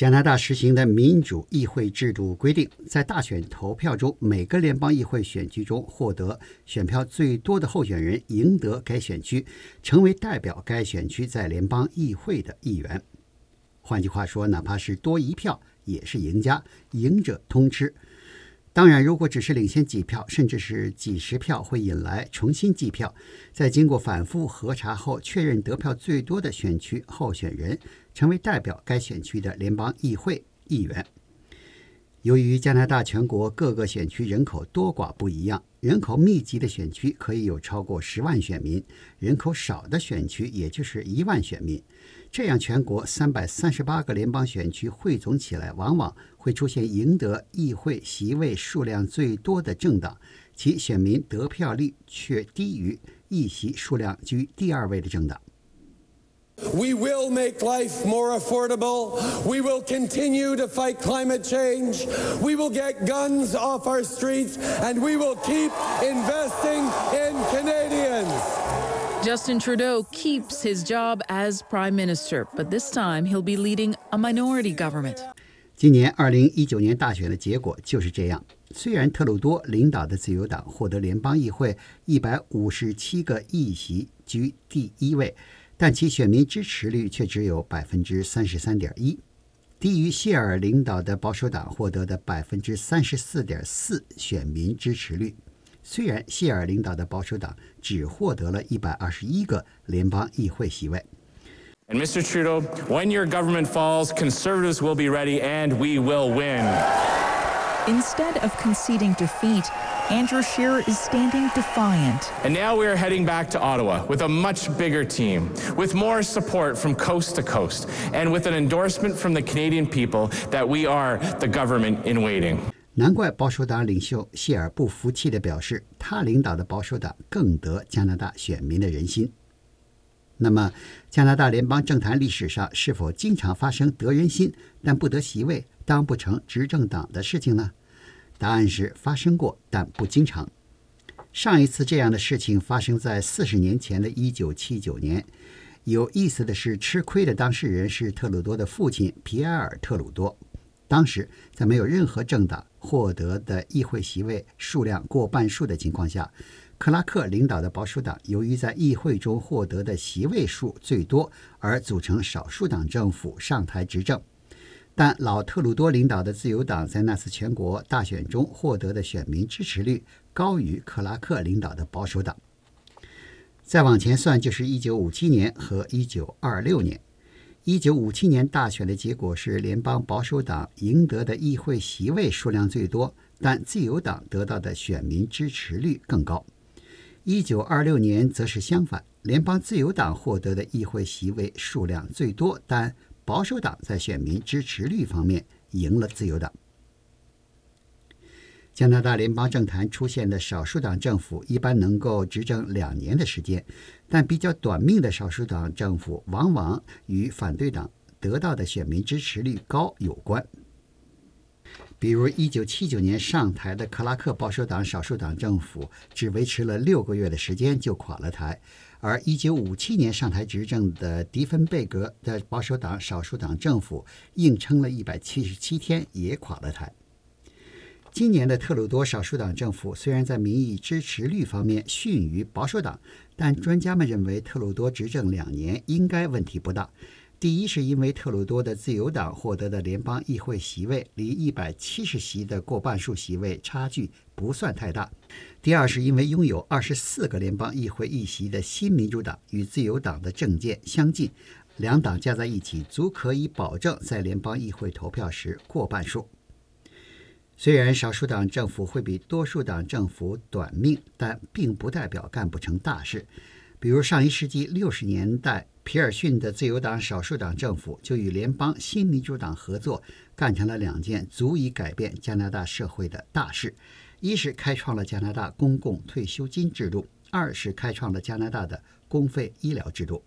加拿大实行的民主议会制度规定，在大选投票中，每个联邦议会选区中获得选票最多的候选人赢得该选区，成为代表该选区在联邦议会的议员。换句话说，哪怕是多一票，也是赢家，赢者通吃。当然，如果只是领先几票，甚至是几十票，会引来重新计票。在经过反复核查后，确认得票最多的选区候选人成为代表该选区的联邦议会议员。由于加拿大全国各个选区人口多寡不一样，人口密集的选区可以有超过十万选民，人口少的选区也就是一万选民。这样，全国三百三十八个联邦选区汇总起来，往往会出现赢得议会席位数量最多的政党，其选民得票率却低于议席数量居第二位的政党。We will make life more affordable. We will continue to fight climate change. We will get guns off our streets, and we will keep investing in Canadians. Justin Trudeau keeps his job as prime minister, but this time he'll be leading a minority government. 今年二零一九年大选的结果就是这样。虽然特鲁多领导的自由党获得联邦议会一百五十七个议席，居第一位， 但其选民支持率却只有百分之三十三点一，低于谢尔领导的保守党获得的百分之三十四点四选民支持率。虽然谢尔领导的保守党只获得了一百二十一个联邦议会席位。And Mr. Trudeau, when your government falls, conservatives will be ready and we will win. Instead of conceding defeat, Andrew Scheer is standing defiant. And now we are heading back to Ottawa with a much bigger team, with more support from coast to coast, and with an endorsement from the Canadian people that we are the government in waiting. 难怪保守党领袖谢尔不服气地表示，他领导的保守党更得加拿大选民的人心。 那么，加拿大联邦政坛历史上是否经常发生得人心但不得席位、当不成执政党的事情呢？答案是发生过，但不经常。上一次这样的事情发生在四十年前的一九七九年。有意思的是，吃亏的当事人是特鲁多的父亲皮埃尔·特鲁多。当时，在没有任何政党获得的议会席位数量过半数的情况下，克拉克领导的保守党由于在议会中获得的席位数最多，而组成少数党政府上台执政。但老特鲁多领导的自由党在那次全国大选中获得的选民支持率高于克拉克领导的保守党。再往前算，就是1957年和1926年。一九五七年大选的结果是，联邦保守党赢得的议会席位数量最多，但自由党得到的选民支持率更高。一九二六年则是相反，联邦自由党获得的议会席位数量最多，但保守党在选民支持率方面赢了自由党。加拿大联邦政坛出现的少数党政府一般能够执政两年的时间，但比较短命的少数党政府往往与反对党得到的选民支持率高有关。比如，1979年上台的克拉克保守党少数党政府只维持了六个月的时间就垮了台，而1957年上台执政的迪芬贝格的保守党少数党政府硬撑了一百七十七天也垮了台。今年的特鲁多少数党政府虽然在民意支持率方面逊于保守党，但专家们认为特鲁多执政两年应该问题不大。第一，是因为特鲁多的自由党获得的联邦议会席位离一百七十席的过半数席位差距不算太大；第二，是因为拥有二十四个联邦议会议席的新民主党与自由党的政见相近，两党加在一起足可以保证在联邦议会投票时过半数。虽然少数党政府会比多数党政府短命，但并不代表干不成大事。比如上一世纪六十年代，皮尔逊的自由党少数党政府就与联邦新民主党合作，干成了两件足以改变加拿大社会的大事：一是开创了加拿大公共退休金制度，二是开创了加拿大的公费医疗制度。